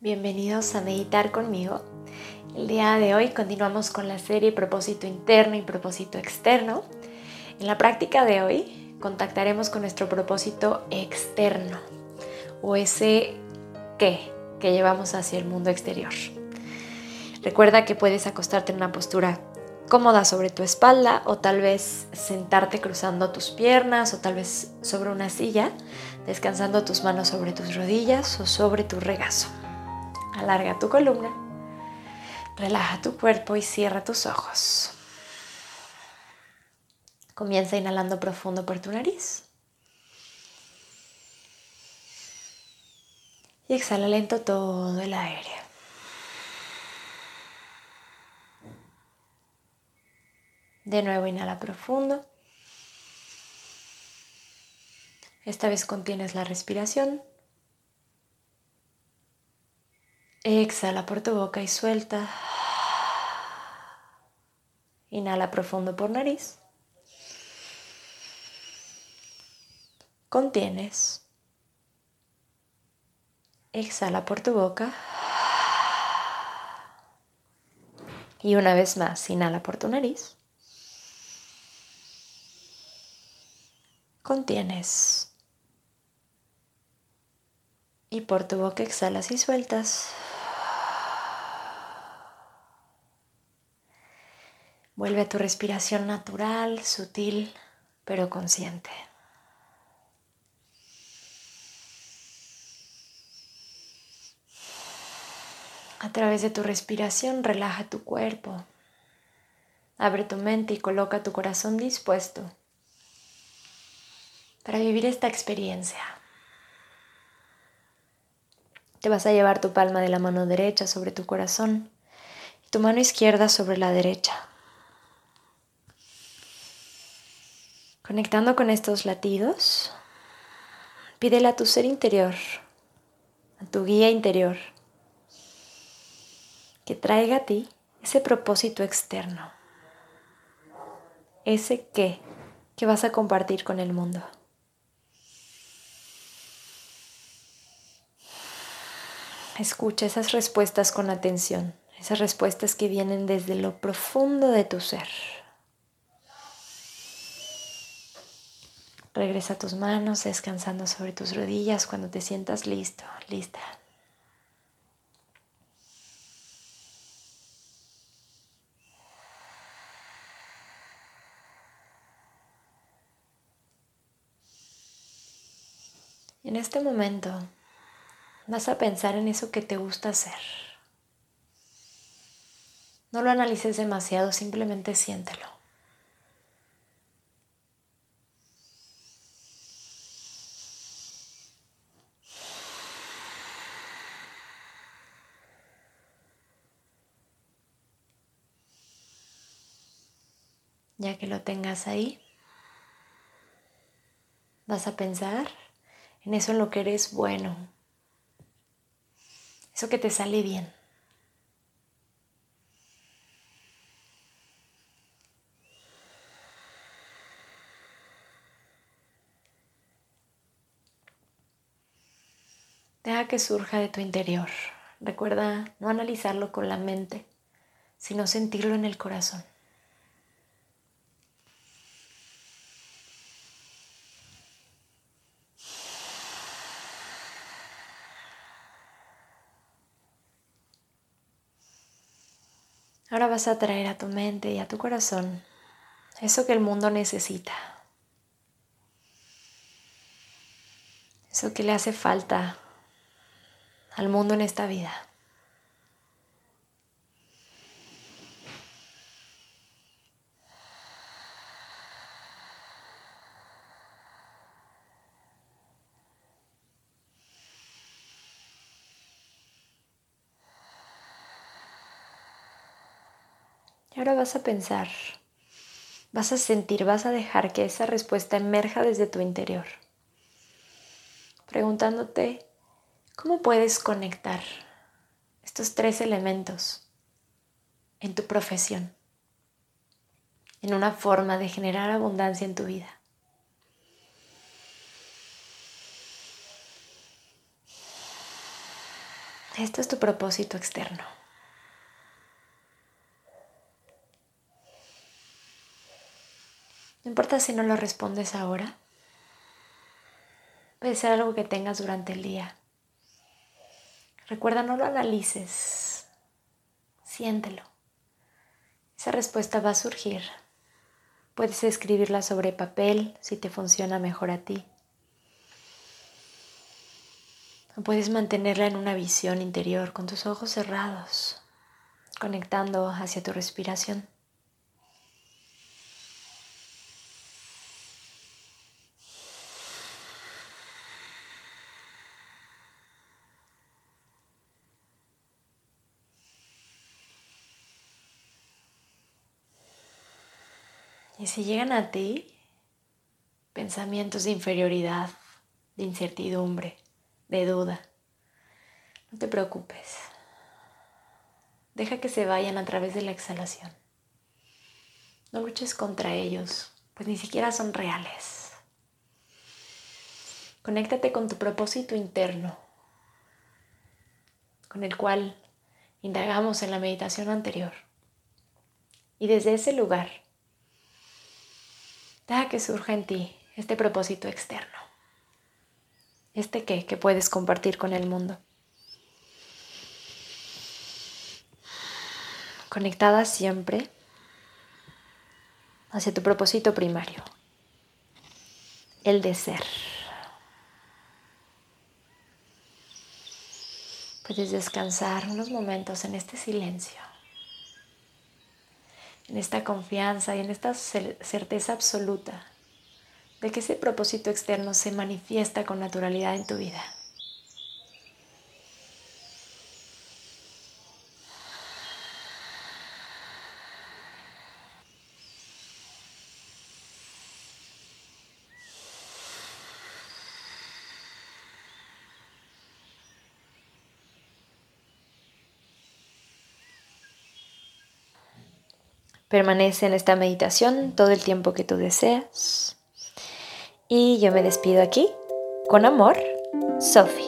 Bienvenidos a meditar conmigo. El día de hoy continuamos con la serie propósito interno y propósito externo. En la práctica de hoy contactaremos con nuestro propósito externo o ese qué que llevamos hacia el mundo exterior. Recuerda que puedes acostarte en una postura cómoda sobre tu espalda o tal vez sentarte cruzando tus piernas o tal vez sobre una silla, descansando tus manos sobre tus rodillas o sobre tu regazo. Alarga tu columna, relaja tu cuerpo y cierra tus ojos. Comienza inhalando profundo por tu nariz. Y exhala lento todo el aire. De nuevo inhala profundo. Esta vez contienes la respiración. Exhala por tu boca y suelta. Inhala profundo por nariz. Contienes. Exhala por tu boca. Y una vez más, inhala por tu nariz. Contienes. Y por tu boca exhalas y sueltas. Vuelve a tu respiración natural, sutil, pero consciente. A través de tu respiración relaja tu cuerpo. Abre tu mente y coloca tu corazón dispuesto para vivir esta experiencia. Te vas a llevar tu palma de la mano derecha sobre tu corazón y tu mano izquierda sobre la derecha. Conectando con estos latidos, pídele a tu ser interior, a tu guía interior, que traiga a ti ese propósito externo, ese qué que vas a compartir con el mundo. Escucha esas respuestas con atención, esas respuestas que vienen desde lo profundo de tu ser. Regresa tus manos descansando sobre tus rodillas cuando te sientas listo, lista. En este momento vas a pensar en eso que te gusta hacer. No lo analices demasiado, simplemente siéntelo. Ya que lo tengas ahí, vas a pensar en eso en lo que eres bueno, eso que te sale bien. Deja que surja de tu interior. Recuerda no analizarlo con la mente, sino sentirlo en el corazón. Ahora vas a traer a tu mente y a tu corazón eso que el mundo necesita. Eso que le hace falta al mundo en esta vida. Ahora vas a pensar, vas a sentir, vas a dejar que esa respuesta emerja desde tu interior, preguntándote cómo puedes conectar estos tres elementos en tu profesión, en una forma de generar abundancia en tu vida. Esto es tu propósito externo. No importa si no lo respondes ahora. Puede ser algo que tengas durante el día. Recuerda, no lo analices. Siéntelo. Esa respuesta va a surgir. Puedes escribirla sobre papel si te funciona mejor a ti. O puedes mantenerla en una visión interior con tus ojos cerrados, conectando hacia tu respiración. Y si llegan a ti pensamientos de inferioridad, de incertidumbre, de duda, no te preocupes. Deja que se vayan a través de la exhalación. No luches contra ellos, pues ni siquiera son reales. Conéctate con tu propósito interno, con el cual indagamos en la meditación anterior. Y desde ese lugar, Deja que surja en ti este propósito externo. ¿Este qué? Que puedes compartir con el mundo. Conectada siempre hacia tu propósito primario, el de ser. Puedes descansar unos momentos en este silencio en esta confianza y en esta certeza absoluta de que ese propósito externo se manifiesta con naturalidad en tu vida. Permanece en esta meditación todo el tiempo que tú deseas. Y yo me despido aquí. Con amor, Sophie.